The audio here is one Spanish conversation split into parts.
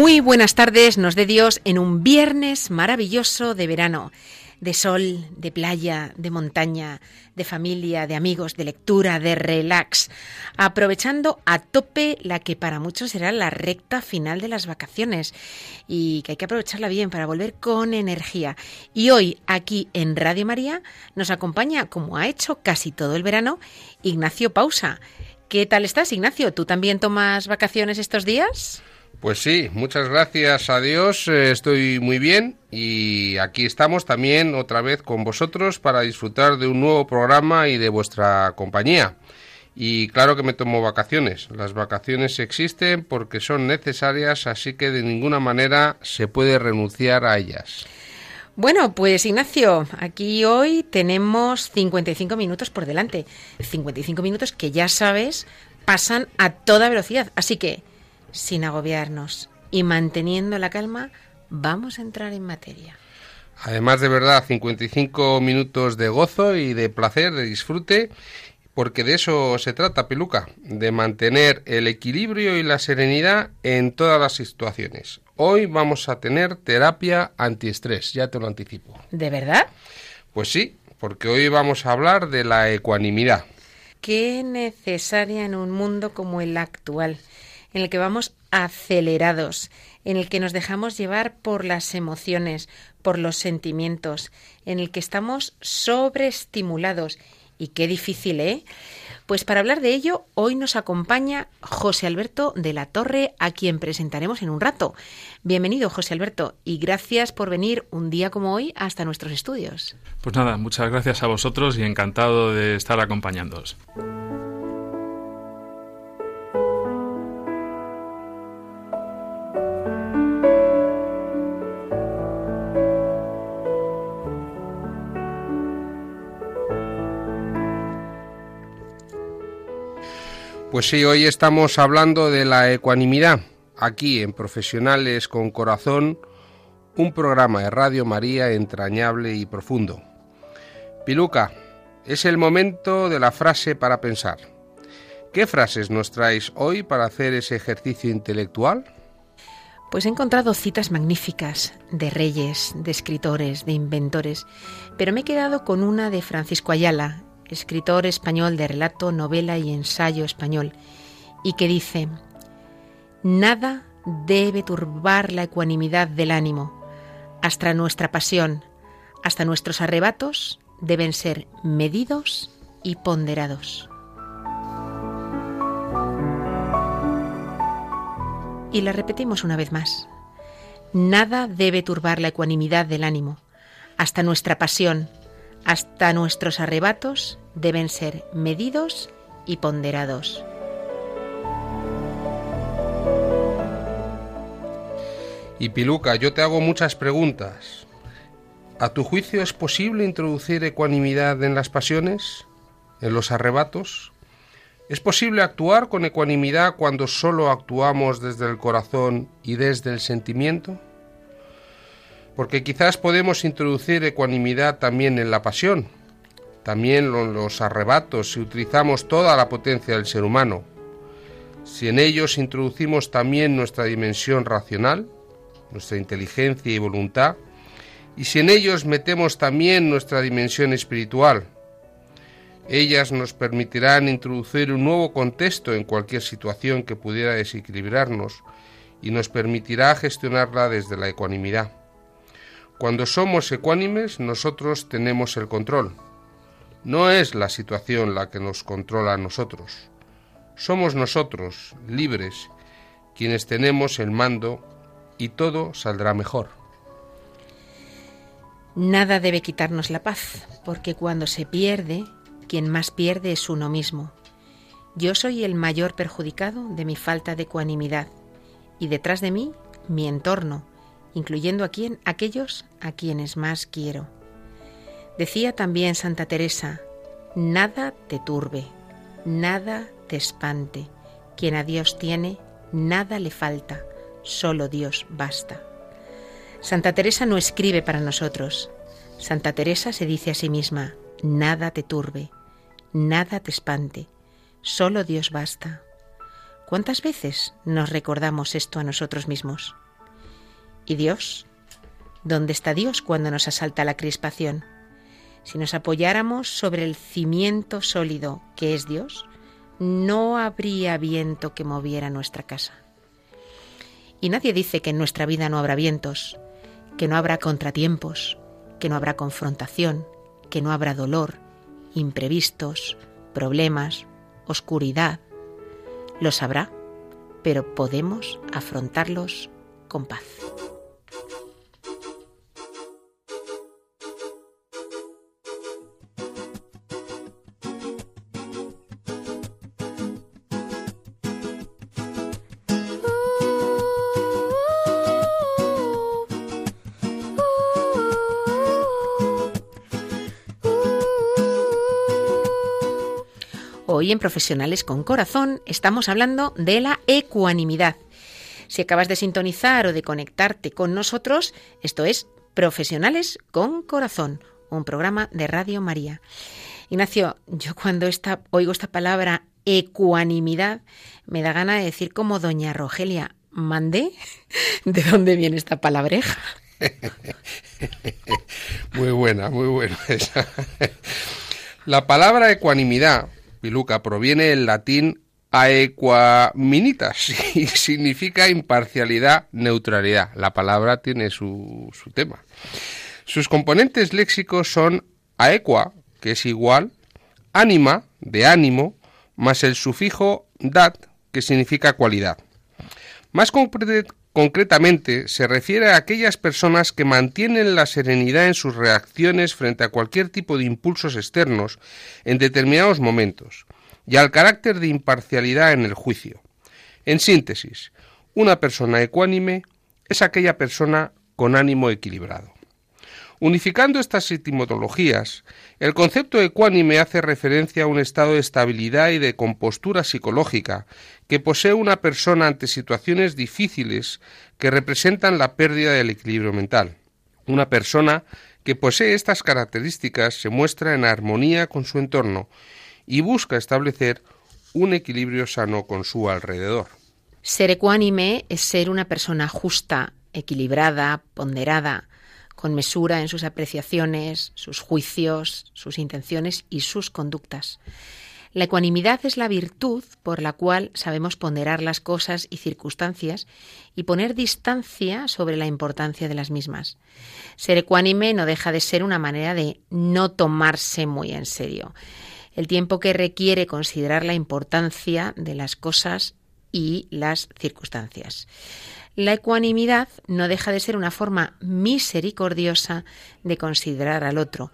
Muy buenas tardes, nos dé Dios en un viernes maravilloso de verano, de sol, de playa, de montaña, de familia, de amigos, de lectura, de relax, aprovechando a tope la que para muchos será la recta final de las vacaciones y que hay que aprovecharla bien para volver con energía. Y hoy aquí en Radio María nos acompaña, como ha hecho casi todo el verano, Ignacio Pausa. ¿Qué tal estás, Ignacio? ¿Tú también tomas vacaciones estos días? Pues sí, muchas gracias a Dios, eh, estoy muy bien y aquí estamos también otra vez con vosotros para disfrutar de un nuevo programa y de vuestra compañía. Y claro que me tomo vacaciones. Las vacaciones existen porque son necesarias, así que de ninguna manera se puede renunciar a ellas. Bueno, pues Ignacio, aquí hoy tenemos 55 minutos por delante. 55 minutos que ya sabes pasan a toda velocidad. Así que, sin agobiarnos y manteniendo la calma, vamos a entrar en materia. Además de verdad, 55 minutos de gozo y de placer, de disfrute, porque de eso se trata, Peluca, de mantener el equilibrio y la serenidad en todas las situaciones. Hoy vamos a tener terapia antiestrés, ya te lo anticipo. ¿De verdad? Pues sí, porque hoy vamos a hablar de la ecuanimidad. Qué necesaria en un mundo como el actual, en el que vamos acelerados, en el que nos dejamos llevar por las emociones, por los sentimientos, en el que estamos sobreestimulados. Y qué difícil, ¿eh? Pues para hablar de ello, hoy nos acompaña José Alberto de la Torre, a quien presentaremos en un rato. Bienvenido, José Alberto, y gracias por venir un día como hoy hasta nuestros estudios. Pues nada, muchas gracias a vosotros y encantado de estar acompañándoos. Pues sí, hoy estamos hablando de la ecuanimidad, aquí en Profesionales con Corazón, un programa de Radio María entrañable y profundo. Piluca, es el momento de la frase para pensar. ¿Qué frases nos traes hoy para hacer ese ejercicio intelectual? Pues he encontrado citas magníficas de reyes, de escritores, de inventores, pero me he quedado con una de Francisco Ayala, escritor español de relato, novela y ensayo español, y que dice, Nada debe turbar la ecuanimidad del ánimo, hasta nuestra pasión, hasta nuestros arrebatos deben ser medidos y ponderados. Y la repetimos una vez más. Nada debe turbar la ecuanimidad del ánimo, hasta nuestra pasión, hasta nuestros arrebatos deben ser medidos y ponderados. Y Piluca, yo te hago muchas preguntas. ¿A tu juicio es posible introducir ecuanimidad en las pasiones? ¿En los arrebatos? ¿Es posible actuar con ecuanimidad cuando solo actuamos desde el corazón y desde el sentimiento? Porque quizás podemos introducir ecuanimidad también en la pasión, también los arrebatos si utilizamos toda la potencia del ser humano. Si en ellos introducimos también nuestra dimensión racional, nuestra inteligencia y voluntad, y si en ellos metemos también nuestra dimensión espiritual, ellas nos permitirán introducir un nuevo contexto en cualquier situación que pudiera desequilibrarnos y nos permitirá gestionarla desde la ecuanimidad. Cuando somos ecuánimes, nosotros tenemos el control. No es la situación la que nos controla a nosotros. Somos nosotros, libres, quienes tenemos el mando y todo saldrá mejor. Nada debe quitarnos la paz, porque cuando se pierde, quien más pierde es uno mismo. Yo soy el mayor perjudicado de mi falta de ecuanimidad y detrás de mí mi entorno, incluyendo a aquellos a quienes más quiero. Decía también Santa Teresa, nada te turbe, nada te espante. Quien a Dios tiene, nada le falta, solo Dios basta. Santa Teresa no escribe para nosotros. Santa Teresa se dice a sí misma, nada te turbe, nada te espante, solo Dios basta. ¿Cuántas veces nos recordamos esto a nosotros mismos? ¿Y Dios? ¿Dónde está Dios cuando nos asalta la crispación? Si nos apoyáramos sobre el cimiento sólido que es Dios, no habría viento que moviera nuestra casa. Y nadie dice que en nuestra vida no habrá vientos, que no habrá contratiempos, que no habrá confrontación, que no habrá dolor, imprevistos, problemas, oscuridad. Los habrá, pero podemos afrontarlos con paz. En Profesionales con Corazón estamos hablando de la ecuanimidad. Si acabas de sintonizar o de conectarte con nosotros, esto es Profesionales con Corazón, un programa de Radio María. Ignacio, yo cuando oigo esta palabra ecuanimidad, me da gana de decir como doña Rogelia, ¿mandé? ¿De dónde viene esta palabreja? muy buena, muy buena. La palabra ecuanimidad Piluca proviene del latín aequaminitas y significa imparcialidad, neutralidad. La palabra tiene su, su tema. Sus componentes léxicos son aequa, que es igual, ánima, de ánimo, más el sufijo dat, que significa cualidad. Más concretamente, se refiere a aquellas personas que mantienen la serenidad en sus reacciones frente a cualquier tipo de impulsos externos en determinados momentos, y al carácter de imparcialidad en el juicio. En síntesis, una persona ecuánime es aquella persona con ánimo equilibrado. Unificando estas etimologías, el concepto ecuánime hace referencia a un estado de estabilidad y de compostura psicológica que posee una persona ante situaciones difíciles que representan la pérdida del equilibrio mental. Una persona que posee estas características se muestra en armonía con su entorno y busca establecer un equilibrio sano con su alrededor. Ser ecuánime es ser una persona justa, equilibrada, ponderada, con mesura en sus apreciaciones, sus juicios, sus intenciones y sus conductas. La ecuanimidad es la virtud por la cual sabemos ponderar las cosas y circunstancias y poner distancia sobre la importancia de las mismas. Ser ecuánime no deja de ser una manera de no tomarse muy en serio. El tiempo que requiere considerar la importancia de las cosas y las circunstancias. La ecuanimidad no deja de ser una forma misericordiosa de considerar al otro,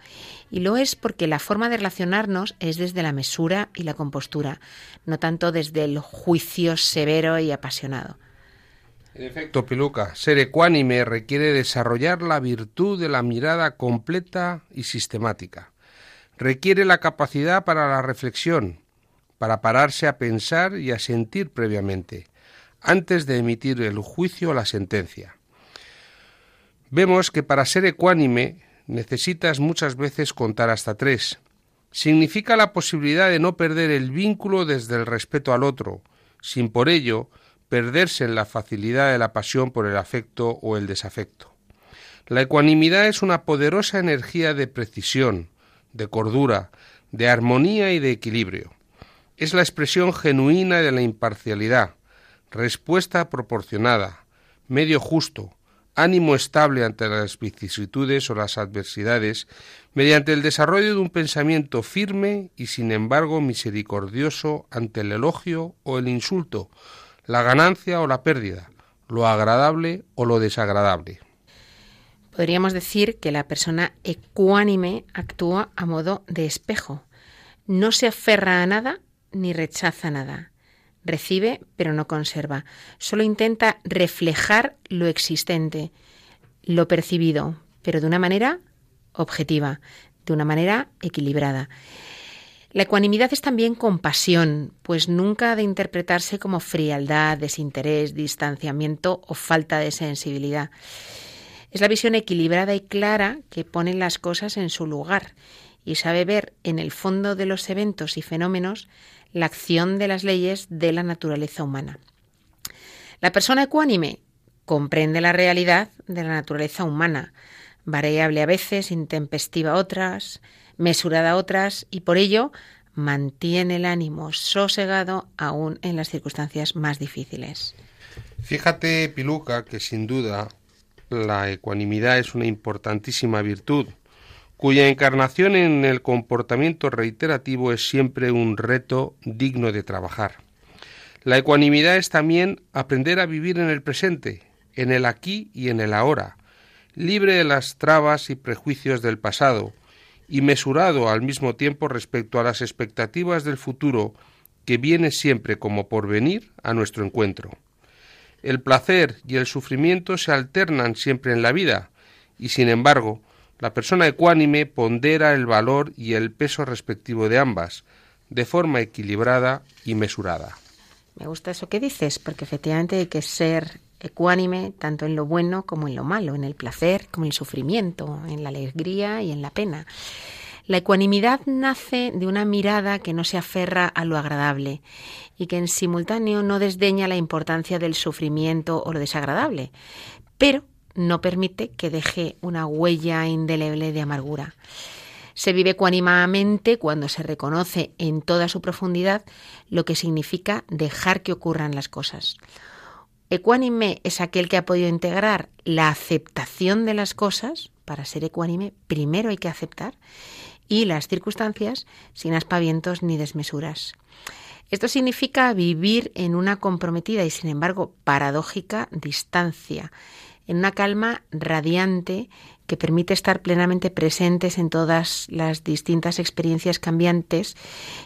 y lo es porque la forma de relacionarnos es desde la mesura y la compostura, no tanto desde el juicio severo y apasionado. En efecto, Piluca, ser ecuánime requiere desarrollar la virtud de la mirada completa y sistemática. Requiere la capacidad para la reflexión, para pararse a pensar y a sentir previamente antes de emitir el juicio o la sentencia. Vemos que para ser ecuánime necesitas muchas veces contar hasta tres. Significa la posibilidad de no perder el vínculo desde el respeto al otro, sin por ello perderse en la facilidad de la pasión por el afecto o el desafecto. La ecuanimidad es una poderosa energía de precisión, de cordura, de armonía y de equilibrio. Es la expresión genuina de la imparcialidad, respuesta proporcionada, medio justo, ánimo estable ante las vicisitudes o las adversidades, mediante el desarrollo de un pensamiento firme y sin embargo misericordioso ante el elogio o el insulto, la ganancia o la pérdida, lo agradable o lo desagradable. Podríamos decir que la persona ecuánime actúa a modo de espejo. No se aferra a nada ni rechaza nada. Recibe, pero no conserva. Solo intenta reflejar lo existente, lo percibido, pero de una manera objetiva, de una manera equilibrada. La ecuanimidad es también compasión, pues nunca ha de interpretarse como frialdad, desinterés, distanciamiento o falta de sensibilidad. Es la visión equilibrada y clara que pone las cosas en su lugar y sabe ver en el fondo de los eventos y fenómenos la acción de las leyes de la naturaleza humana. La persona ecuánime comprende la realidad de la naturaleza humana, variable a veces, intempestiva a otras, mesurada a otras, y por ello mantiene el ánimo sosegado aún en las circunstancias más difíciles. Fíjate, Piluca, que sin duda la ecuanimidad es una importantísima virtud, cuya encarnación en el comportamiento reiterativo es siempre un reto digno de trabajar. La ecuanimidad es también aprender a vivir en el presente, en el aquí y en el ahora, libre de las trabas y prejuicios del pasado, y mesurado al mismo tiempo respecto a las expectativas del futuro que viene siempre como por venir a nuestro encuentro. El placer y el sufrimiento se alternan siempre en la vida, y sin embargo, la persona ecuánime pondera el valor y el peso respectivo de ambas, de forma equilibrada y mesurada. Me gusta eso que dices, porque efectivamente hay que ser ecuánime tanto en lo bueno como en lo malo, en el placer como en el sufrimiento, en la alegría y en la pena. La ecuanimidad nace de una mirada que no se aferra a lo agradable y que en simultáneo no desdeña la importancia del sufrimiento o lo desagradable, pero no permite que deje una huella indeleble de amargura. Se vive ecuánimamente cuando se reconoce en toda su profundidad lo que significa dejar que ocurran las cosas. Ecuánime es aquel que ha podido integrar la aceptación de las cosas. Para ser ecuánime, primero hay que aceptar y las circunstancias sin aspavientos ni desmesuras. Esto significa vivir en una comprometida y sin embargo paradójica distancia, en una calma radiante que permite estar plenamente presentes en todas las distintas experiencias cambiantes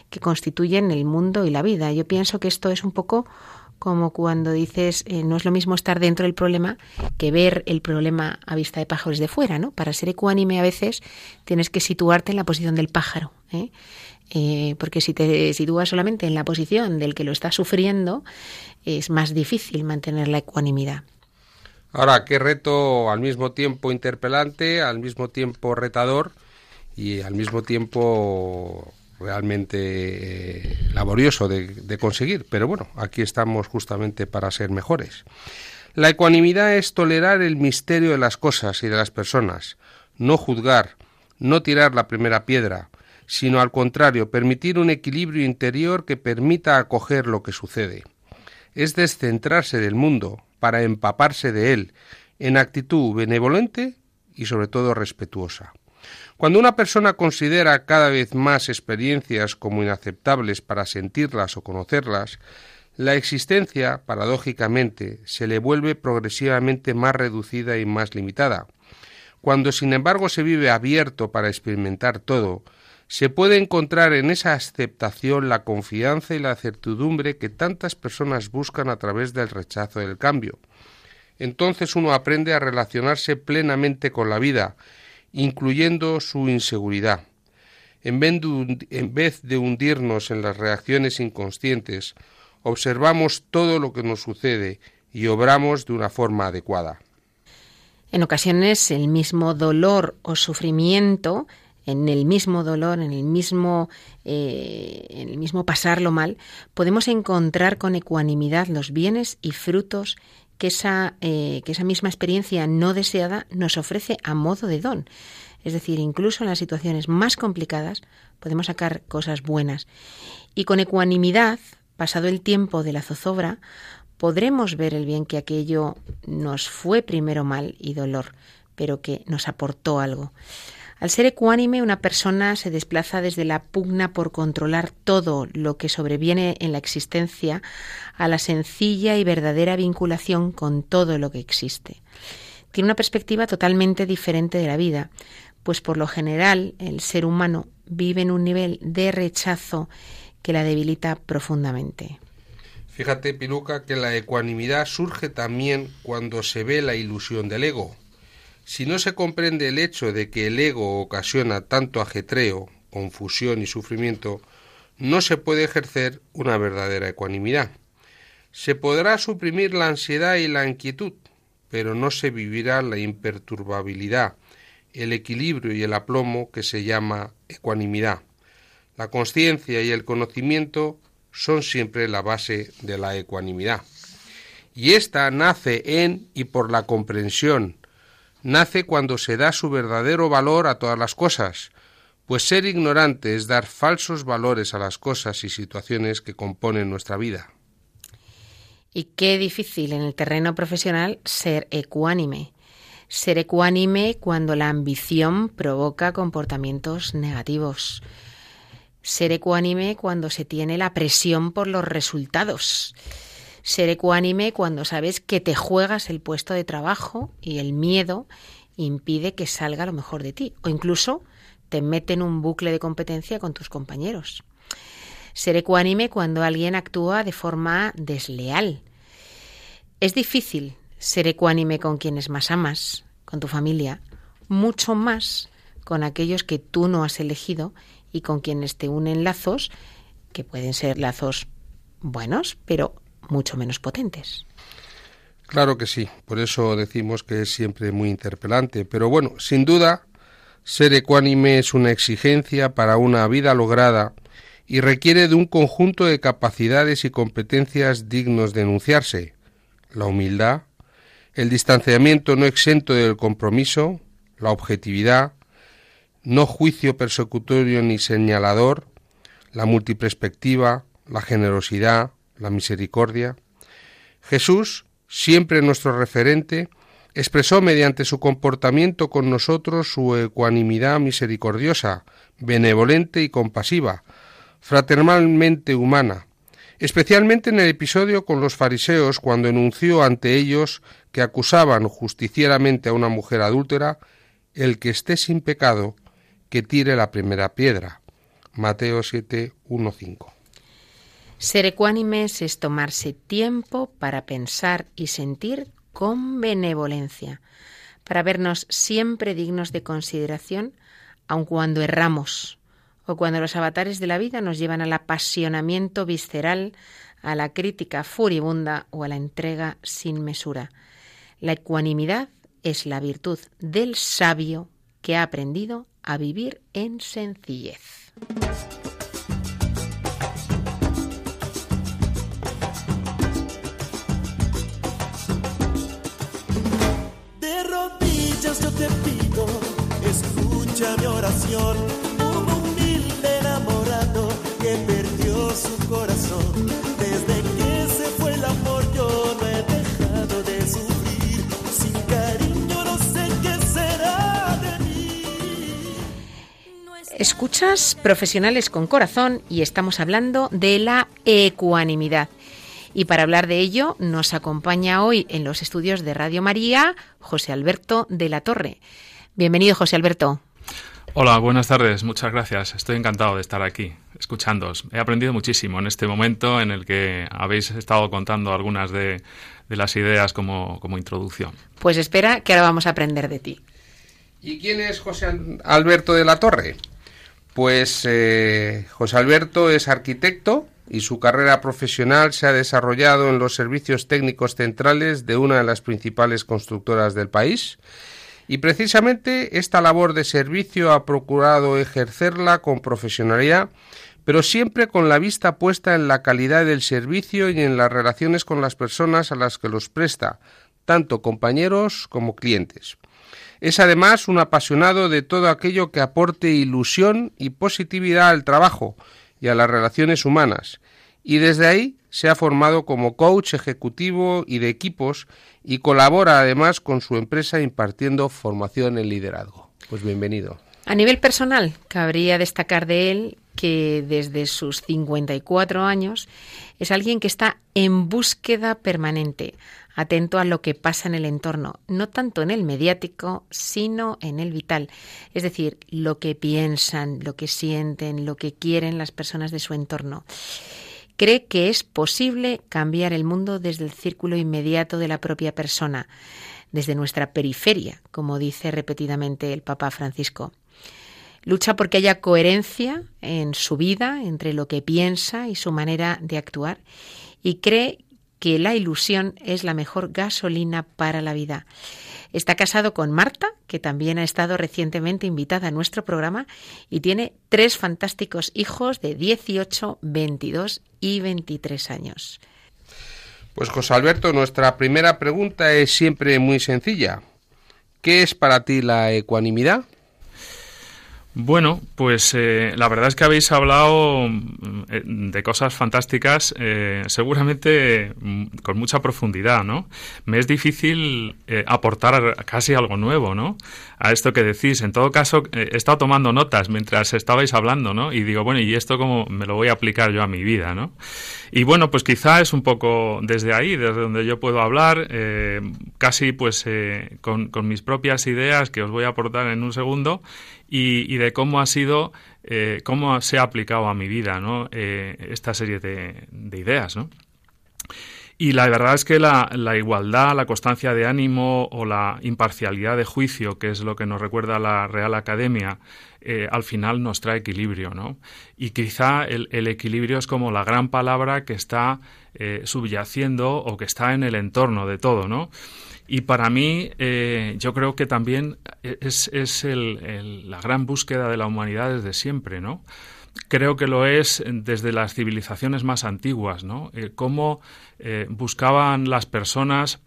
que constituyen el mundo y la vida. Yo pienso que esto es un poco como cuando dices eh, no es lo mismo estar dentro del problema que ver el problema a vista de pájaros de fuera, ¿no? Para ser ecuánime a veces tienes que situarte en la posición del pájaro, ¿eh? Eh, porque si te sitúas solamente en la posición del que lo está sufriendo, es más difícil mantener la ecuanimidad. Ahora, qué reto al mismo tiempo interpelante, al mismo tiempo retador y al mismo tiempo realmente eh, laborioso de, conseguir, pero bueno, aquí estamos justamente para ser mejores. La ecuanimidad es tolerar el misterio de las cosas y de las personas, no juzgar, no tirar la primera piedra, sino al contrario, permitir un equilibrio interior que permita acoger lo que sucede. Es descentrarse del mundo para empaparse de él, en actitud benevolente y sobre todo respetuosa. Cuando una persona considera cada vez más experiencias como inaceptables para sentirlas o conocerlas, la existencia, paradójicamente, se le vuelve progresivamente más reducida y más limitada. Cuando, sin embargo, se vive abierto para experimentar todo, se puede encontrar en esa aceptación la confianza y la certidumbre que tantas personas buscan a través del rechazo del cambio. Entonces uno aprende a relacionarse plenamente con la vida incluyendo su inseguridad. En vez, de, hundirnos en las reacciones inconscientes, observamos todo lo que nos sucede y obramos de una forma adecuada. En ocasiones el mismo dolor o sufrimiento, en el mismo dolor, en el mismo, eh, en el mismo pasarlo mal, podemos encontrar con ecuanimidad los bienes y frutos que esa, eh, que esa misma experiencia no deseada nos ofrece a modo de don. Es decir, incluso en las situaciones más complicadas podemos sacar cosas buenas. Y con ecuanimidad, pasado el tiempo de la zozobra, podremos ver el bien que aquello nos fue primero mal y dolor, pero que nos aportó algo. Al ser ecuánime, una persona se desplaza desde la pugna por controlar todo lo que sobreviene en la existencia a la sencilla y verdadera vinculación con todo lo que existe. Tiene una perspectiva totalmente diferente de la vida, pues por lo general el ser humano vive en un nivel de rechazo que la debilita profundamente. Fíjate, Piluca, que la ecuanimidad surge también cuando se ve la ilusión del ego. Si no se comprende el hecho de que el ego ocasiona tanto ajetreo, confusión y sufrimiento, no se puede ejercer una verdadera ecuanimidad. Se podrá suprimir la ansiedad y la inquietud, pero no se vivirá la imperturbabilidad, el equilibrio y el aplomo que se llama ecuanimidad. La conciencia y el conocimiento son siempre la base de la ecuanimidad. Y ésta nace en y por la comprensión, nace cuando se da su verdadero valor a todas las cosas, pues ser ignorante es dar falsos valores a las cosas y situaciones que componen nuestra vida. Y qué difícil en el terreno profesional ser ecuánime. Ser ecuánime cuando la ambición provoca comportamientos negativos. Ser ecuánime cuando se tiene la presión por los resultados. Ser ecuánime cuando sabes que te juegas el puesto de trabajo y el miedo impide que salga lo mejor de ti. O incluso te mete en un bucle de competencia con tus compañeros. Ser ecuánime cuando alguien actúa de forma desleal. Es difícil ser ecuánime con quienes más amas, con tu familia, mucho más con aquellos que tú no has elegido y con quienes te unen lazos que pueden ser lazos buenos, pero mucho menos potentes. Claro que sí, por eso decimos que es siempre muy interpelante, pero bueno, sin duda, ser ecuánime es una exigencia para una vida lograda y requiere de un conjunto de capacidades y competencias dignos de enunciarse. La humildad, el distanciamiento no exento del compromiso, la objetividad, no juicio persecutorio ni señalador, la multiperspectiva, la generosidad, la misericordia. Jesús, siempre nuestro referente, expresó mediante su comportamiento con nosotros su ecuanimidad misericordiosa, benevolente y compasiva, fraternalmente humana, especialmente en el episodio con los fariseos cuando enunció ante ellos que acusaban justicieramente a una mujer adúltera, el que esté sin pecado, que tire la primera piedra. Mateo 7, 1, 5. Ser ecuánimes es tomarse tiempo para pensar y sentir con benevolencia, para vernos siempre dignos de consideración, aun cuando erramos o cuando los avatares de la vida nos llevan al apasionamiento visceral, a la crítica furibunda o a la entrega sin mesura. La ecuanimidad es la virtud del sabio que ha aprendido a vivir en sencillez. Te pido, escucha mi oración. Un humilde enamorado que perdió su corazón. Desde que se fue el amor yo no he dejado de sufrir. Sin cariño no sé qué será de mí. Escuchas Profesionales con Corazón y estamos hablando de la ecuanimidad. Y para hablar de ello nos acompaña hoy en los estudios de Radio María José Alberto de la Torre. Bienvenido, José Alberto. Hola, buenas tardes, muchas gracias. Estoy encantado de estar aquí, escuchándoos. He aprendido muchísimo en este momento en el que habéis estado contando algunas de, de las ideas como, como introducción. Pues espera que ahora vamos a aprender de ti. ¿Y quién es José Al- Alberto de la Torre? Pues eh, José Alberto es arquitecto y su carrera profesional se ha desarrollado en los servicios técnicos centrales de una de las principales constructoras del país. Y precisamente esta labor de servicio ha procurado ejercerla con profesionalidad, pero siempre con la vista puesta en la calidad del servicio y en las relaciones con las personas a las que los presta, tanto compañeros como clientes. Es además un apasionado de todo aquello que aporte ilusión y positividad al trabajo y a las relaciones humanas, y desde ahí se ha formado como coach ejecutivo y de equipos y colabora además con su empresa impartiendo formación en liderazgo. Pues bienvenido. A nivel personal, cabría destacar de él que desde sus 54 años es alguien que está en búsqueda permanente, atento a lo que pasa en el entorno, no tanto en el mediático, sino en el vital, es decir, lo que piensan, lo que sienten, lo que quieren las personas de su entorno. Cree que es posible cambiar el mundo desde el círculo inmediato de la propia persona, desde nuestra periferia, como dice repetidamente el Papa Francisco. Lucha porque haya coherencia en su vida entre lo que piensa y su manera de actuar y cree que la ilusión es la mejor gasolina para la vida. Está casado con Marta, que también ha estado recientemente invitada a nuestro programa, y tiene tres fantásticos hijos de 18, 22 y 23 años. Pues José Alberto, nuestra primera pregunta es siempre muy sencilla. ¿Qué es para ti la ecuanimidad? Bueno, pues eh, la verdad es que habéis hablado mm, eh, de cosas fantásticas, eh, seguramente mm, con mucha profundidad, ¿no? Me es difícil aportar casi algo nuevo, ¿no? A esto que decís. En todo caso, he estado tomando notas mientras estabais hablando, ¿no? Y digo, bueno, ¿y esto cómo me lo voy a aplicar yo a mi vida, ¿no? Y bueno, pues quizá es un poco desde ahí, desde donde yo puedo hablar, casi pues con mis propias ideas que os voy a aportar en un segundo y, de cómo ha sido, eh, cómo se ha aplicado a mi vida. Eh, esta serie de, ideas. Y la verdad es que la, igualdad, la constancia de ánimo o la imparcialidad de juicio, que es lo que nos recuerda la Real Academia, eh, al final nos trae equilibrio, ¿no? Y quizá el, equilibrio es como la gran palabra que está subyaciendo o que está en el entorno de todo, ¿no? Y para mí, eh, yo creo que también es, es la gran búsqueda de la humanidad desde siempre, ¿no? Creo que lo es desde las civilizaciones más antiguas, ¿no? Eh, cómo eh, buscaban las personas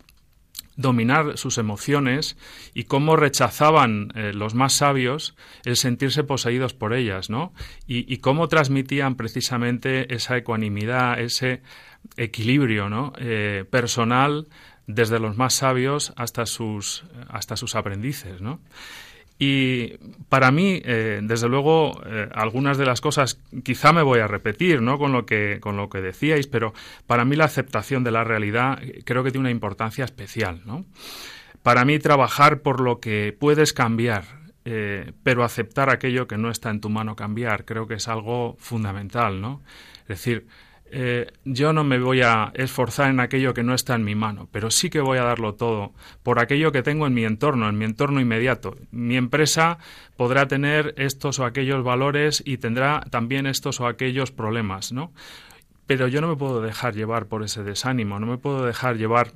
dominar sus emociones y cómo rechazaban los más sabios el sentirse poseídos por ellas, ¿no? Y cómo transmitían precisamente esa ecuanimidad, ese equilibrio, ¿no? personal desde los más sabios hasta sus, hasta sus aprendices, ¿no? Y para mí, eh, desde luego, eh, algunas de las cosas quizá me voy a repetir, ¿no? Con lo que con lo que decíais, pero para mí la aceptación de la realidad eh, creo que tiene una importancia especial, ¿no? Para mí trabajar por lo que puedes cambiar, pero aceptar aquello que no está en tu mano cambiar, creo que es algo fundamental, ¿no? Es decir, eh, yo no me voy a esforzar en aquello que no está en mi mano, pero sí que voy a darlo todo por aquello que tengo en mi entorno, en mi entorno inmediato. Mi empresa podrá tener estos o aquellos valores y tendrá también estos o aquellos problemas, ¿no? Pero yo no me puedo dejar llevar por ese desánimo, no me puedo dejar llevar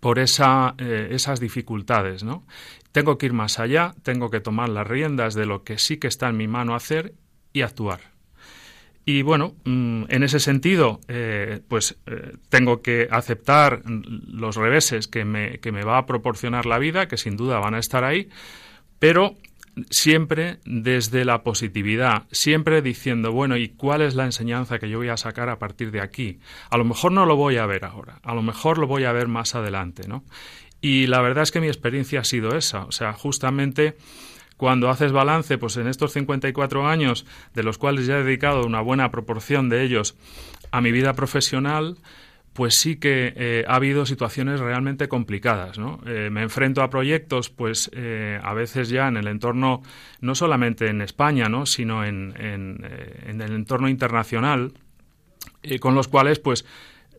por eh, esas dificultades, ¿no? Tengo que ir más allá, tengo que tomar las riendas de lo que sí que está en mi mano hacer y actuar. Y bueno, mm, en ese sentido, eh, pues eh, tengo que aceptar los reveses que me, que me va a proporcionar la vida, que sin duda van a estar ahí, pero siempre desde la positividad, siempre diciendo, bueno, ¿y cuál es la enseñanza que yo voy a sacar a partir de aquí? A lo mejor no lo voy a ver ahora, a lo mejor lo voy a ver más adelante, ¿no? Y la verdad es que mi experiencia ha sido esa, o sea, justamente cuando haces balance, pues en estos 54 años, de los cuales ya he dedicado una buena proporción de ellos a mi vida profesional, pues sí que eh, ha habido situaciones realmente complicadas. Eh, me enfrento a proyectos, pues eh, a veces ya en el entorno, no solamente en España, ¿no? sino en, en, en el entorno internacional, con los cuales pues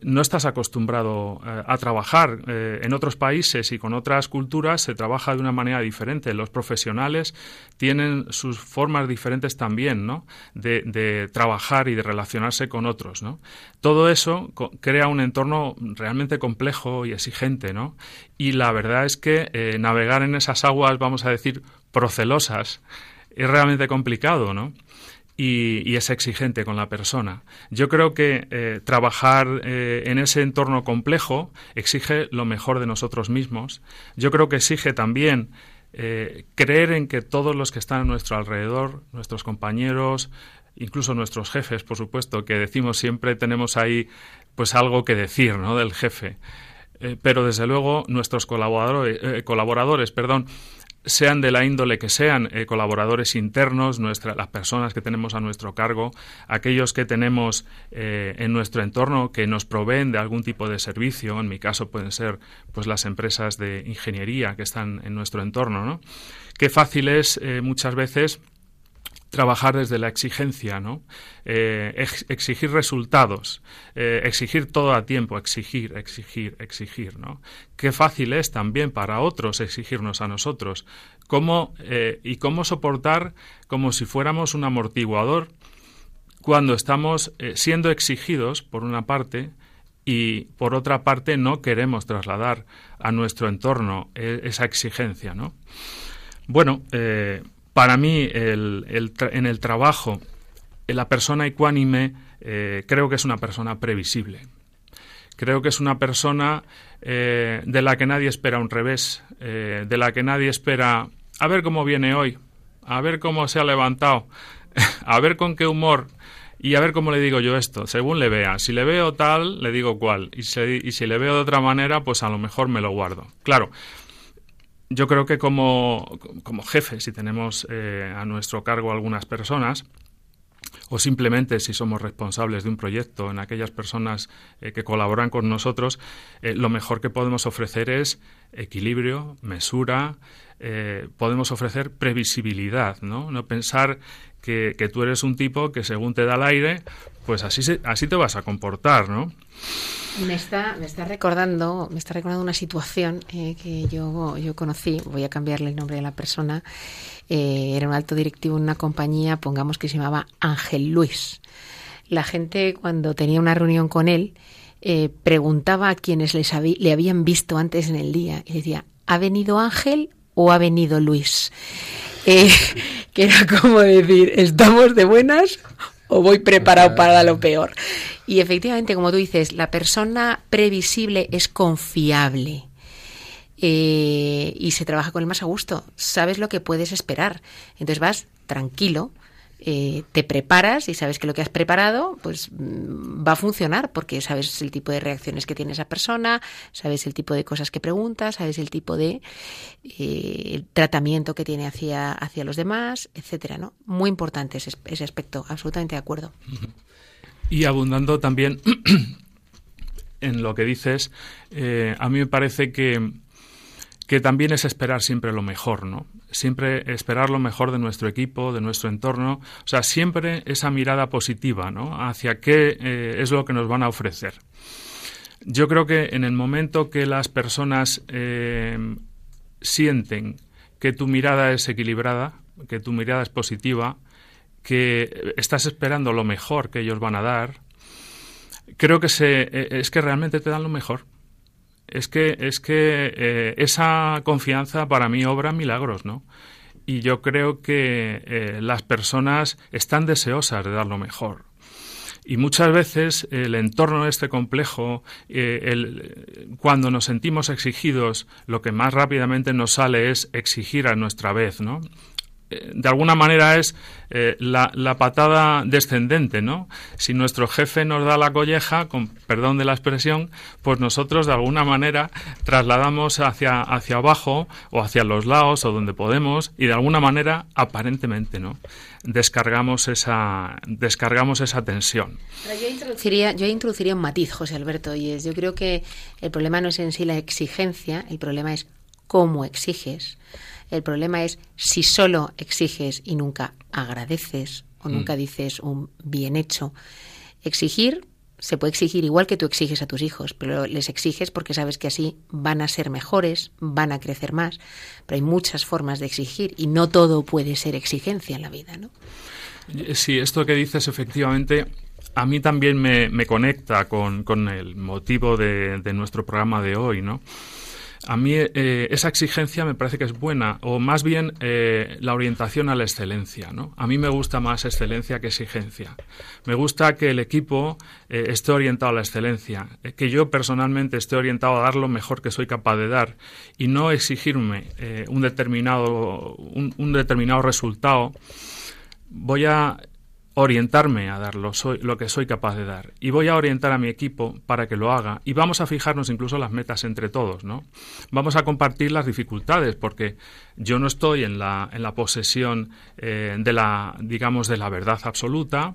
no estás acostumbrado eh, a trabajar. Eh, en otros países y con otras culturas se trabaja de una manera diferente. Los profesionales tienen sus formas diferentes también, ¿no? De, trabajar y de relacionarse con otros. Todo eso crea un entorno realmente complejo y exigente, ¿no? Y la verdad es que eh, navegar en esas aguas, vamos a decir, procelosas, es realmente complicado, ¿no? Y, es exigente con la persona. Yo creo que eh, trabajar eh, en ese entorno complejo exige lo mejor de nosotros mismos. Yo creo que exige también eh, creer en que todos los que están a nuestro alrededor, nuestros compañeros, incluso nuestros jefes, por supuesto, que decimos siempre tenemos ahí pues algo que decir, ¿no? Del jefe. Pero desde luego nuestros colaboradores, colaboradores, perdón, sean de la índole que sean, eh, colaboradores internos, nuestra, las personas que tenemos a nuestro cargo, aquellos que tenemos en nuestro entorno que nos proveen de algún tipo de servicio, en mi caso pueden ser pues las empresas de ingeniería que están en nuestro entorno, ¿no? Qué fácil es muchas veces trabajar desde la exigencia, ¿no? Eh, exigir resultados, eh, exigir todo a tiempo, exigir, exigir, exigir, ¿no? Qué fácil es también para otros exigirnos a nosotros. ¿Cómo, eh, y cómo soportar como si fuéramos un amortiguador cuando estamos siendo exigidos, por una parte, y por otra parte no queremos trasladar a nuestro entorno esa exigencia, ¿no? Bueno, para mí, el, en el trabajo, la persona ecuánime eh, creo que es una persona previsible. Creo que es una persona eh, de la que nadie espera un revés, eh, de la que nadie espera a ver cómo viene hoy, a ver cómo se ha levantado, a ver con qué humor y a ver cómo le digo yo esto, según le vea. Si le veo tal, le digo cuál. Y si, y si le veo de otra manera, pues a lo mejor me lo guardo. Claro, yo creo que como, como jefe, si tenemos eh, a nuestro cargo algunas personas, o simplemente si somos responsables de un proyecto en aquellas personas eh, que colaboran con nosotros, eh, lo mejor que podemos ofrecer es equilibrio, mesura, podemos ofrecer previsibilidad, ¿no? No pensar que, que, tú eres un tipo que según te da el aire, pues así, así te vas a comportar, ¿no? Me está, recordando, me está recordando una situación eh, que yo, yo conocí, voy a cambiarle el nombre de la persona, eh, era un alto directivo en una compañía, pongamos que se llamaba Ángel Luis. La gente cuando tenía una reunión con él eh, preguntaba a quienes les le habían visto antes en el día y decía, ¿ha venido Ángel o ha venido Luis? que era como decir, ¿estamos de buenas o voy preparado para lo peor. Y efectivamente, como tú dices, la persona previsible es confiable. Eh, y se trabaja con el más a gusto. Sabes lo que puedes esperar. Entonces vas tranquilo, eh, te preparas y sabes que lo que has preparado pues mm, va a funcionar porque sabes el tipo de reacciones que tiene esa persona, sabes el tipo de cosas que pregunta, sabes el tipo de eh, tratamiento que tiene hacia, hacia los demás, etcétera, ¿no? Muy importante ese, ese aspecto, absolutamente de acuerdo. Y abundando también en lo que dices, eh, a mí me parece que, que también es esperar siempre lo mejor, ¿no? Siempre esperar lo mejor de nuestro equipo, de nuestro entorno, o sea, siempre esa mirada positiva, ¿no? Hacia qué eh, es lo que nos van a ofrecer. Yo creo que en el momento que las personas eh, sienten que tu mirada es equilibrada, que tu mirada es positiva, que estás esperando lo mejor que ellos van a dar, creo que se, eh, es que realmente te dan lo mejor. Es que, es que eh, esa confianza para mí obra milagros, ¿no? Y yo creo que eh, las personas están deseosas de dar lo mejor. Y muchas veces el entorno de este complejo, el, cuando nos sentimos exigidos, lo que más rápidamente nos sale es exigir a nuestra vez, ¿no? De alguna manera es eh, la, patada descendente, ¿no? Si nuestro jefe nos da la colleja, con perdón de la expresión, pues nosotros de alguna manera trasladamos hacia, hacia abajo o hacia los lados o donde podemos y de alguna manera, aparentemente, ¿no? Descargamos esa, descargamos esa tensión. yo introduciría, yo introduciría un matiz, José Alberto, y es, yo creo que el problema no es en sí la exigencia, el problema es cómo exiges el problema es si solo exiges y nunca agradeces o nunca mm. dices un bien hecho. Exigir se puede exigir igual que tú exiges a tus hijos, pero les exiges porque sabes que así van a ser mejores, van a crecer más. Pero hay muchas formas de exigir y no todo puede ser exigencia en la vida, ¿no? Sí, esto que dices efectivamente a mí también me, conecta con, el motivo de, de, nuestro programa de hoy, ¿no? A mí eh, esa exigencia me parece que es buena, o más bien eh, la orientación a la excelencia. ¿no? A mí me gusta más excelencia que exigencia. Me gusta que el equipo eh, esté orientado a la excelencia, que yo personalmente esté orientado a dar lo mejor que soy capaz de dar y no exigirme un, determinado, un determinado resultado. Voy a orientarme a dar lo, lo, que soy capaz de dar y voy a orientar a mi equipo para que lo haga y vamos a fijarnos incluso las metas entre todos, ¿no? Vamos a compartir las dificultades porque yo no estoy en la, en la posesión eh, de la, digamos, de la verdad absoluta,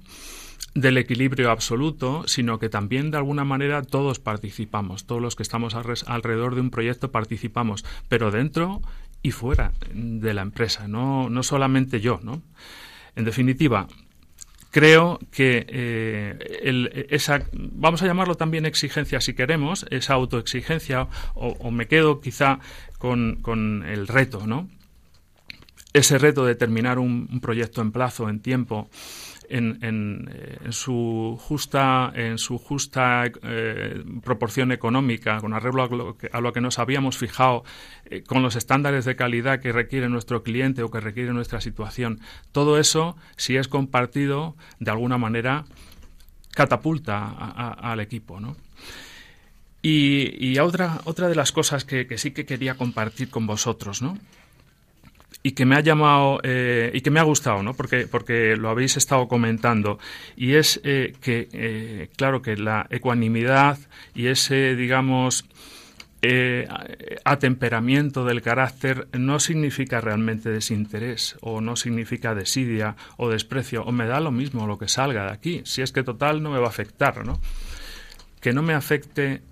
del equilibrio absoluto, sino que también de alguna manera todos participamos, todos los que estamos alrededor de un proyecto participamos, pero dentro y fuera de la empresa, no, no solamente yo, ¿no? En definitiva, creo que eh, esa, vamos a llamarlo también exigencia si queremos, esa autoexigencia, o, me quedo quizá con, el reto, ¿no? Ese reto de terminar un proyecto en plazo, en tiempo, en, eh, en, su justa, en su justa eh, proporción económica, con arreglo a lo que, nos habíamos fijado, eh, con los estándares de calidad que requiere nuestro cliente o que requiere nuestra situación. Todo eso, si es compartido, de alguna manera catapulta al equipo, ¿no? Y, otra, otra de las cosas que, que sí que quería compartir con vosotros, ¿no? Y que me ha llamado eh, y que me ha gustado, ¿no? Porque, porque lo habéis estado comentando. Y es eh, que, eh, claro, que la ecuanimidad y ese, digamos, atemperamiento del carácter no significa realmente desinterés o no significa desidia o desprecio o me da lo mismo lo que salga de aquí. Si es que total no me va a afectar, ¿no? Que no me afecte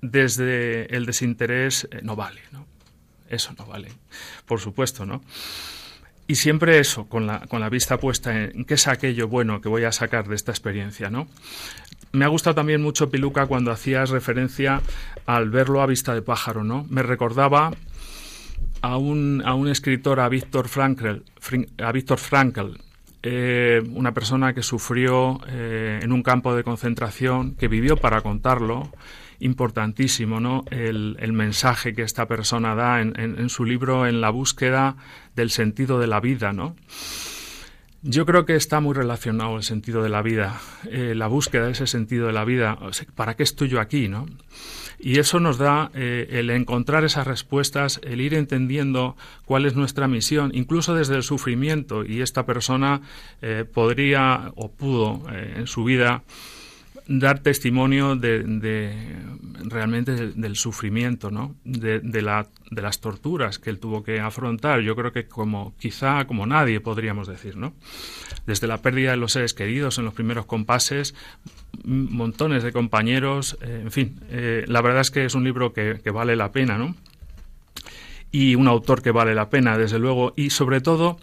desde el desinterés no vale, ¿no? Eso no vale, por supuesto, ¿no? Y siempre eso, con la, con la vista puesta en qué es aquello bueno que voy a sacar de esta experiencia, ¿no? Me ha gustado también mucho, Piluca, cuando hacías referencia al verlo a vista de pájaro, ¿no? Me recordaba a un, a un escritor, a Víctor Frankl, a Víctor Frankl eh, una persona que sufrió eh, en un campo de concentración, que vivió para contarlo, importantísimo, ¿no? El, mensaje que esta persona da en, su libro En la búsqueda del sentido de la vida, ¿no? Yo creo que está muy relacionado el sentido de la vida, eh, la búsqueda de ese sentido de la vida. ¿Para qué estoy yo aquí, no? Y eso nos da eh, el encontrar esas respuestas, el ir entendiendo cuál es nuestra misión, incluso desde el sufrimiento. Y esta persona eh, podría o pudo en su vida dar testimonio de, realmente del, sufrimiento, ¿no? De, la, de, las torturas que él tuvo que afrontar. Yo creo que como quizá como nadie podríamos decir, ¿no? Desde la pérdida de los seres queridos en los primeros compases, montones de compañeros, eh, en fin, eh, la verdad es que es un libro que, que vale la pena, ¿no? Y un autor que vale la pena, desde luego, y sobre todo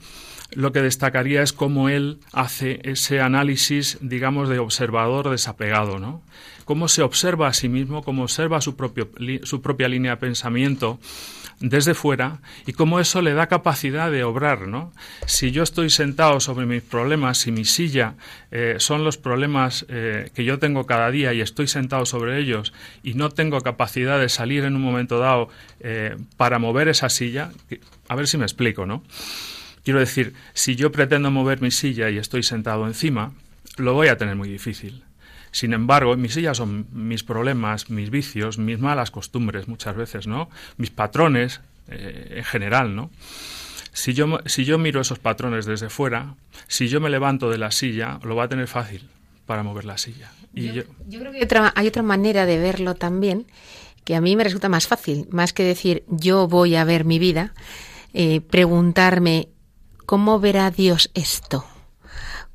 lo que destacaría es cómo él hace ese análisis, digamos, de observador desapegado, ¿no? Cómo se observa a sí mismo, cómo observa su, propio, su propia línea de pensamiento desde fuera y cómo eso le da capacidad de obrar, ¿no? Si yo estoy sentado sobre mis problemas, si mi silla eh, son los problemas eh, que yo tengo cada día y estoy sentado sobre ellos y no tengo capacidad de salir en un momento dado eh, para mover esa silla, a ver si me explico, ¿no? Quiero decir, si yo pretendo mover mi silla y estoy sentado encima, lo voy a tener muy difícil. Sin embargo, mis sillas son mis problemas, mis vicios, mis malas costumbres muchas veces, ¿no? Mis patrones eh, en general, ¿no? Si yo, si yo miro esos patrones desde fuera, si yo me levanto de la silla, lo va a tener fácil para mover la silla. Y yo, creo que hay otra, hay otra manera de verlo también, que a mí me resulta más fácil, más que decir yo voy a ver mi vida, eh, preguntarme ¿Cómo verá Dios esto?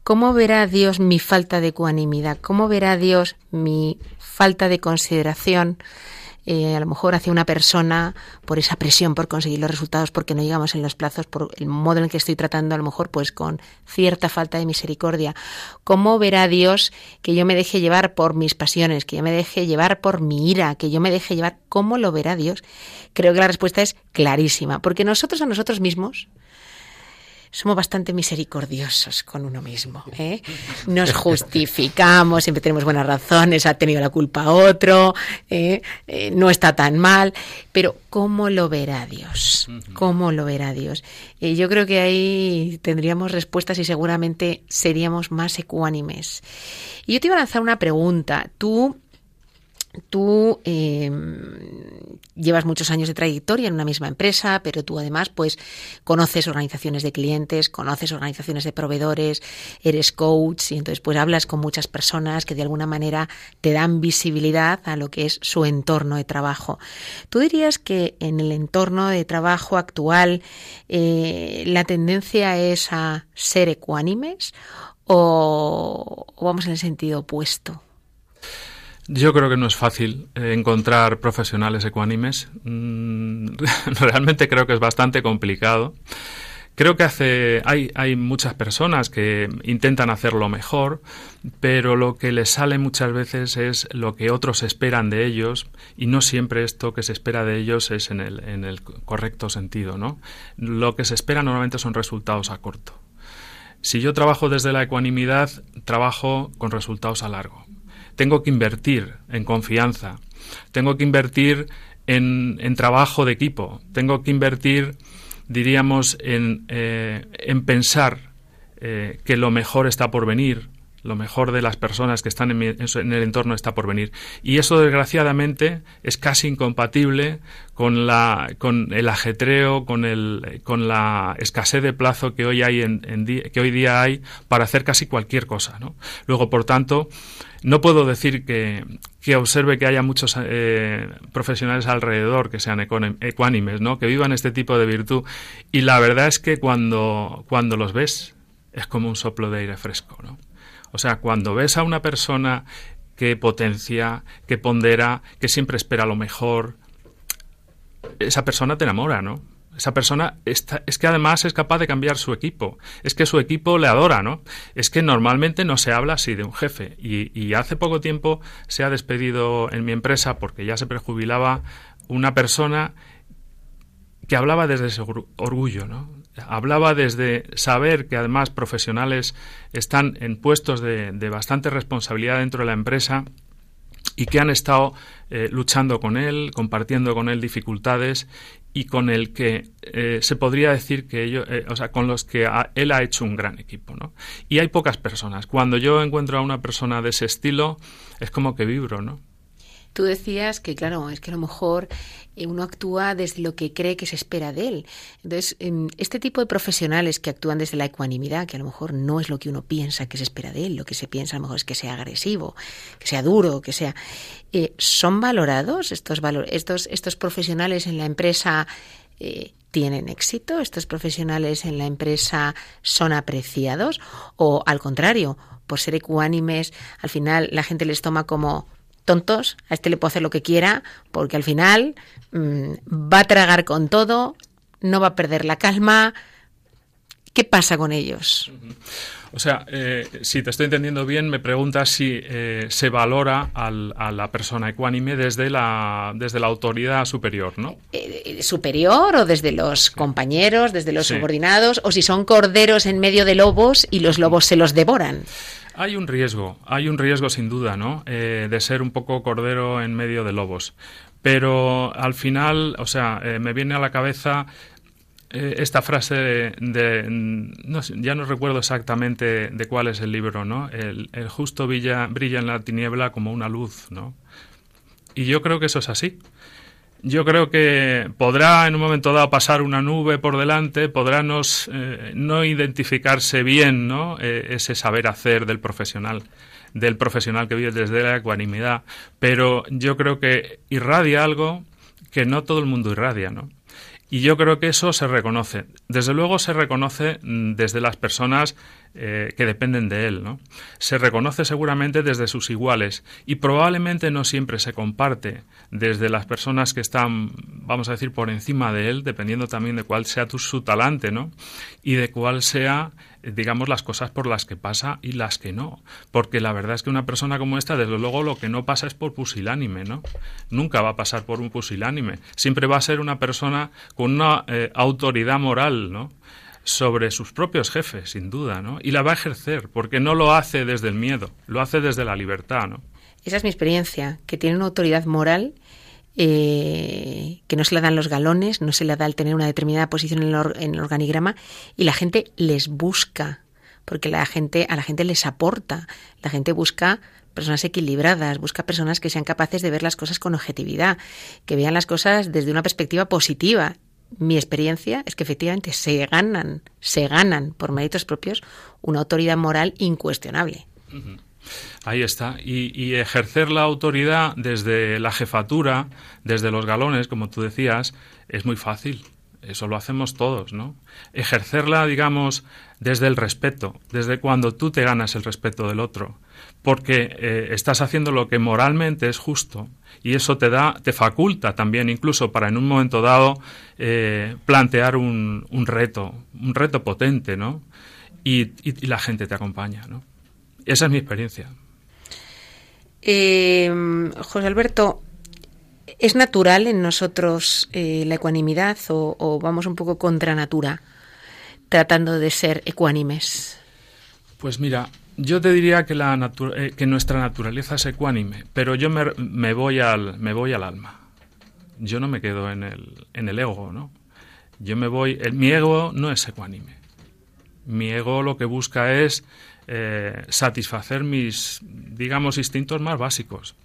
¿Cómo verá Dios mi falta de ecuanimidad? ¿Cómo verá Dios mi falta de consideración? Eh, a lo mejor hacia una persona por esa presión por conseguir los resultados porque no llegamos en los plazos por el modo en que estoy tratando a lo mejor pues con cierta falta de misericordia cómo verá Dios que yo me deje llevar por mis pasiones que yo me deje llevar por mi ira que yo me deje llevar cómo lo verá Dios creo que la respuesta es clarísima porque nosotros a nosotros mismos somos bastante misericordiosos con uno mismo. ¿eh? Nos justificamos, siempre tenemos buenas razones, ha tenido la culpa otro, ¿eh? Eh, no está tan mal, pero ¿cómo lo verá Dios? ¿Cómo lo verá Dios? Y yo creo que ahí tendríamos respuestas y seguramente seríamos más ecuánimes. Y yo te iba a lanzar una pregunta. Tú Tú eh, llevas muchos años de trayectoria en una misma empresa, pero tú además pues conoces organizaciones de clientes, conoces organizaciones de proveedores, eres coach y entonces pues hablas con muchas personas que de alguna manera te dan visibilidad a lo que es su entorno de trabajo. ¿Tú dirías que en el entorno de trabajo actual eh, la tendencia es a ser ecuánimes o vamos en el sentido opuesto? Yo creo que no es fácil eh, encontrar profesionales ecuánimes. Mm, realmente creo que es bastante complicado. Creo que hace, hay, hay muchas personas que intentan hacerlo mejor, pero lo que les sale muchas veces es lo que otros esperan de ellos y no siempre esto que se espera de ellos es en el, en el correcto sentido, ¿no? Lo que se espera normalmente son resultados a corto. Si yo trabajo desde la ecuanimidad, trabajo con resultados a largo tengo que invertir en confianza, tengo que invertir en, trabajo de equipo, tengo que invertir, diríamos, en, eh, en pensar eh, que lo mejor está por venir, lo mejor de las personas que están en, en, el entorno está por venir. Y eso, desgraciadamente, es casi incompatible con, la, con el ajetreo, con, el, con la escasez de plazo que hoy, hay en, que hoy día hay para hacer casi cualquier cosa. ¿no? Luego, por tanto, no puedo decir que, que observe que haya muchos eh, profesionales alrededor que sean ecuánimes, ¿no? que vivan este tipo de virtud. Y la verdad es que cuando, cuando los ves es como un soplo de aire fresco. ¿no? O sea, cuando ves a una persona que potencia, que pondera, que siempre espera lo mejor, esa persona te enamora, ¿no? Esa persona está, es que además es capaz de cambiar su equipo. Es que su equipo le adora, ¿no? Es que normalmente no se habla así de un jefe. Y, hace poco tiempo se ha despedido en mi empresa porque ya se prejubilaba una persona que hablaba desde ese orgullo, ¿no? hablaba desde saber que además profesionales están en puestos de, bastante responsabilidad dentro de la empresa y que han estado eh, luchando con él, compartiendo con él dificultades y con el que eh, se podría decir que ellos, eh, o sea, con los que él ha hecho un gran equipo, ¿no? Y hay pocas personas. Cuando yo encuentro a una persona de ese estilo, es como que vibro, ¿no? Tú decías que, claro, es que a lo mejor uno actúa desde lo que cree que se espera de él. Entonces, este tipo de profesionales que actúan desde la ecuanimidad, que a lo mejor no es lo que uno piensa que se espera de él, lo que se piensa a lo mejor es que sea agresivo, que sea duro, que sea... Eh, ¿Son valorados estos, estos, estos profesionales en la empresa? Eh, tienen éxito? ¿Estos profesionales en la empresa son apreciados? ¿O al contrario, por ser ecuánimes, al final la gente les toma como tontos, a este le puedo hacer lo que quiera, porque al final mm, va a tragar con todo, no va a perder la calma. ¿Qué pasa con ellos? O sea, eh, si te estoy entendiendo bien, me preguntas si eh, se valora a la persona ecuánime desde la, desde la autoridad superior, ¿no? Eh, superior o desde los compañeros, desde los subordinados, o si son corderos en medio de lobos y los lobos se los devoran. Hay un riesgo, hay un riesgo sin duda, ¿no? Eh, de ser un poco cordero en medio de lobos. Pero al final, o sea, eh, me viene a la cabeza eh, esta frase de, no ya no recuerdo exactamente de cuál es el libro, ¿no? El, justo brilla en la tiniebla como una luz, ¿no? Y yo creo que eso es así yo creo que podrá en un momento dado pasar una nube por delante, podrá eh, no identificarse bien ¿no? Eh, ese saber hacer del profesional, del profesional que vive desde la ecuanimidad, pero yo creo que irradia algo que no todo el mundo irradia, ¿no? Y yo creo que eso se reconoce. Desde luego se reconoce mm, desde las personas eh, que dependen de él. ¿no? Se reconoce seguramente desde sus iguales y probablemente no siempre se comparte desde las personas que están, vamos a decir, por encima de él, dependiendo también de cuál sea tu, su talante ¿no? y de cuál sea digamos, las cosas por las que pasa y las que no. Porque la verdad es que una persona como esta, desde luego, lo que no pasa es por pusilánime, ¿no? Nunca va a pasar por un pusilánime. Siempre va a ser una persona con una eh, autoridad moral, ¿no? Sobre sus propios jefes, sin duda, ¿no? Y la va a ejercer, porque no lo hace desde el miedo, lo hace desde la libertad, ¿no? Esa es mi experiencia, que tiene una autoridad moral eh, que no se la dan los galones, no se la da el tener una determinada posición en el, en el organigrama y la gente les busca, porque la gente, a la gente les aporta, la gente busca personas equilibradas, busca personas que sean capaces de ver las cosas con objetividad, que vean las cosas desde una perspectiva positiva. Mi experiencia es que efectivamente se ganan, se ganan por méritos propios una autoridad moral incuestionable. Ahí está. Y, y ejercer la autoridad desde la jefatura, desde los galones, como tú decías, es muy fácil. Eso lo hacemos todos, ¿no? Ejercerla, digamos, desde el respeto, desde cuando tú te ganas el respeto del otro, porque eh, estás haciendo lo que moralmente es justo y eso te da, te faculta también, incluso para en un momento dado eh, plantear un, un reto, un reto potente, ¿no? Y, y- y la gente te acompaña, ¿no? Esa es mi experiencia. Eh, José Alberto, ¿es natural en nosotros eh, la ecuanimidad o, o vamos un poco contra natura tratando de ser ecuánimes? Pues mira, yo te diría que, la eh, que nuestra naturaleza es ecuánime, pero yo me, me voy al, me voy al alma. Yo no me quedo en el, en el ego, ¿no? Yo me voy... El, mi ego no es ecuánime. Mi ego lo que busca es eh, satisfacer mis, digamos, instintos más básicos.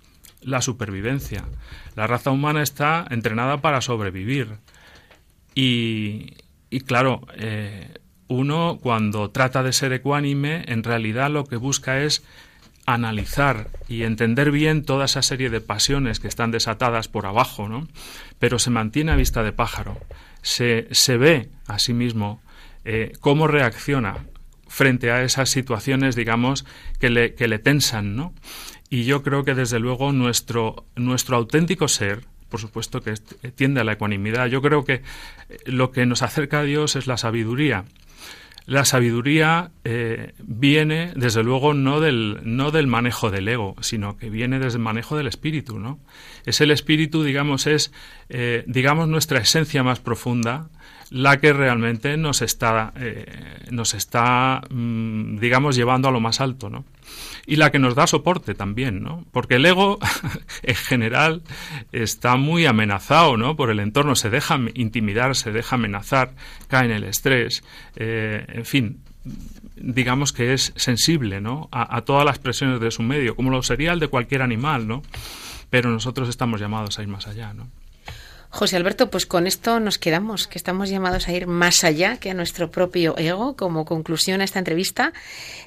La supervivencia. La raza humana está entrenada para sobrevivir. Y, y claro, eh, uno cuando trata de ser ecuánime, en realidad lo que busca es analizar y entender bien toda esa serie de pasiones que están desatadas por abajo, ¿no? Pero se mantiene a vista de pájaro. Se, se ve a sí mismo eh, cómo reacciona frente a esas situaciones, digamos, que le, que le tensan, ¿no? Y yo creo que desde luego nuestro, nuestro auténtico ser, por supuesto que tiende a la ecuanimidad, yo creo que eh, lo que nos acerca a Dios es la sabiduría. La sabiduría eh, viene, desde luego, no del, no del manejo del ego, sino que viene desde el manejo del espíritu, ¿no? Es el espíritu, digamos, es, eh, digamos, nuestra esencia más profunda, la que realmente nos está, eh, nos está, mm, digamos, llevando a lo más alto, ¿no? Y la que nos da soporte también, ¿no? Porque el ego, en general, está muy amenazado, ¿no? Por el entorno, se deja intimidar, se deja amenazar, cae en el estrés, eh, en fin, digamos que es sensible, ¿no? A, a todas las presiones de su medio, como lo sería el de cualquier animal, ¿no? Pero nosotros estamos llamados a ir más allá, ¿no? José Alberto, pues con esto nos quedamos, que estamos llamados a ir más allá que a nuestro propio ego. Como conclusión a esta entrevista,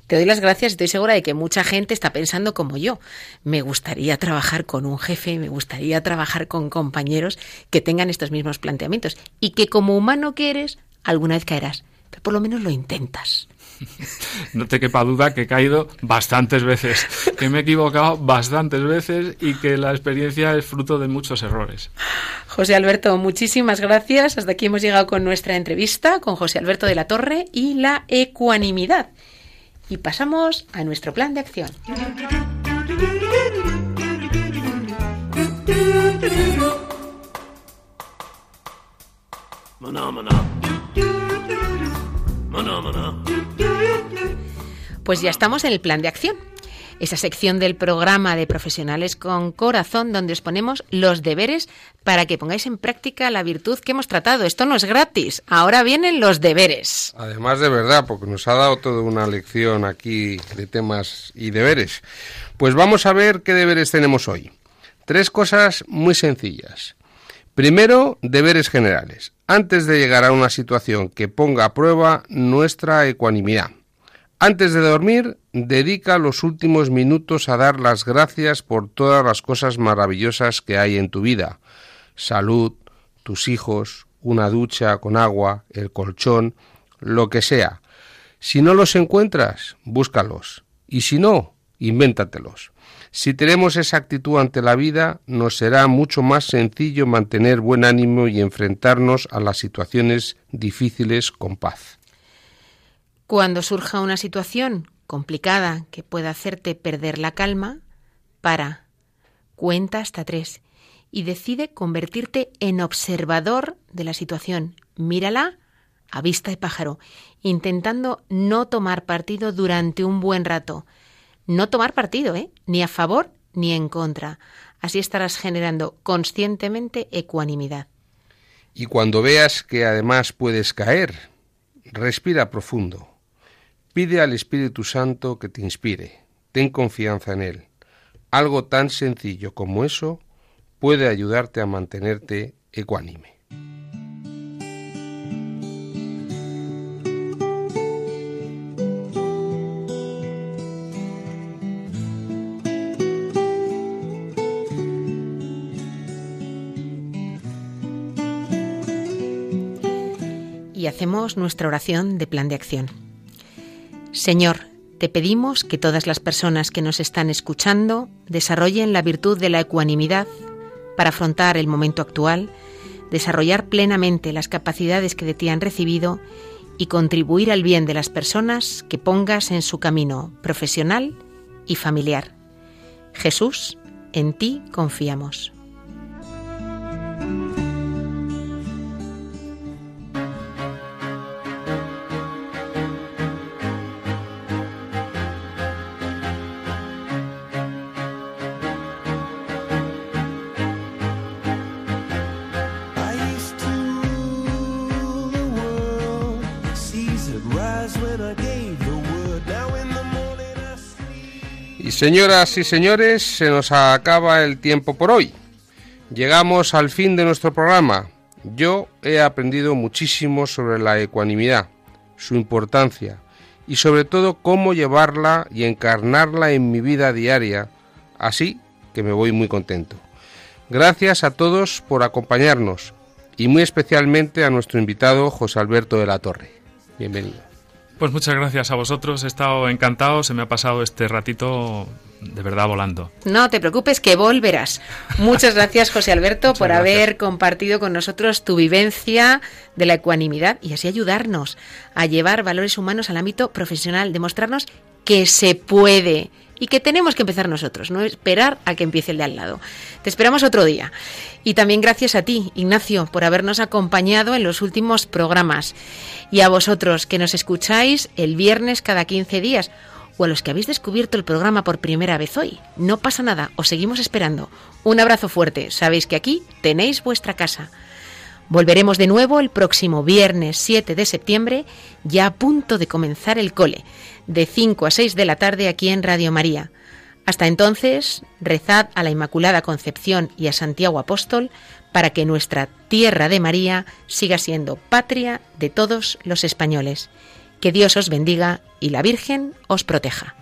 te doy las gracias. Estoy segura de que mucha gente está pensando como yo. Me gustaría trabajar con un jefe, me gustaría trabajar con compañeros que tengan estos mismos planteamientos y que como humano que eres, alguna vez caerás, pero por lo menos lo intentas. No te quepa duda que he caído bastantes veces, que me he equivocado bastantes veces y que la experiencia es fruto de muchos errores. José Alberto, muchísimas gracias. Hasta aquí hemos llegado con nuestra entrevista con José Alberto de la Torre y la ecuanimidad. Y pasamos a nuestro plan de acción. Pues ya estamos en el plan de acción. Esa sección del programa de profesionales con corazón donde os ponemos los deberes para que pongáis en práctica la virtud que hemos tratado. Esto no es gratis. Ahora vienen los deberes. Además de verdad, porque nos ha dado toda una lección aquí de temas y deberes. Pues vamos a ver qué deberes tenemos hoy. Tres cosas muy sencillas. Primero, deberes generales. Antes de llegar a una situación que ponga a prueba nuestra ecuanimidad. Antes de dormir, dedica los últimos minutos a dar las gracias por todas las cosas maravillosas que hay en tu vida. Salud, tus hijos, una ducha con agua, el colchón, lo que sea. Si no los encuentras, búscalos. Y si no, invéntatelos. Si tenemos esa actitud ante la vida, nos será mucho más sencillo mantener buen ánimo y enfrentarnos a las situaciones difíciles con paz. Cuando surja una situación complicada que pueda hacerte perder la calma, para, cuenta hasta tres y decide convertirte en observador de la situación. Mírala, a vista de pájaro, intentando no tomar partido durante un buen rato. No tomar partido, ¿eh? Ni a favor ni en contra. Así estarás generando conscientemente ecuanimidad. Y cuando veas que además puedes caer, respira profundo. Pide al Espíritu Santo que te inspire. Ten confianza en Él. Algo tan sencillo como eso puede ayudarte a mantenerte ecuánime. y hacemos nuestra oración de plan de acción. Señor, te pedimos que todas las personas que nos están escuchando desarrollen la virtud de la ecuanimidad para afrontar el momento actual, desarrollar plenamente las capacidades que de ti han recibido y contribuir al bien de las personas que pongas en su camino profesional y familiar. Jesús, en ti confiamos. Señoras y señores, se nos acaba el tiempo por hoy. Llegamos al fin de nuestro programa. Yo he aprendido muchísimo sobre la ecuanimidad, su importancia y sobre todo cómo llevarla y encarnarla en mi vida diaria, así que me voy muy contento. Gracias a todos por acompañarnos y muy especialmente a nuestro invitado José Alberto de la Torre. Bienvenido. Pues muchas gracias a vosotros, he estado encantado, se me ha pasado este ratito de verdad volando. No te preocupes que volverás. Muchas gracias José Alberto Muchas por gracias. haber compartido con nosotros tu vivencia de la ecuanimidad y así ayudarnos a llevar valores humanos al ámbito profesional, demostrarnos que se puede y que tenemos que empezar nosotros, no esperar a que empiece el de al lado. Te esperamos otro día. Y también gracias a ti, Ignacio, por habernos acompañado en los últimos programas. Y a vosotros que nos escucháis el viernes cada 15 días o a los que habéis descubierto el programa por primera vez hoy. No pasa nada, os seguimos esperando. Un abrazo fuerte, sabéis que aquí tenéis vuestra casa. Volveremos de nuevo el próximo viernes 7 de septiembre, ya a punto de comenzar el cole, de 5 a 6 de la tarde aquí en Radio María. Hasta entonces, rezad a la Inmaculada Concepción y a Santiago Apóstol para que nuestra tierra de María siga siendo patria de todos los españoles. Que Dios os bendiga y la Virgen os proteja.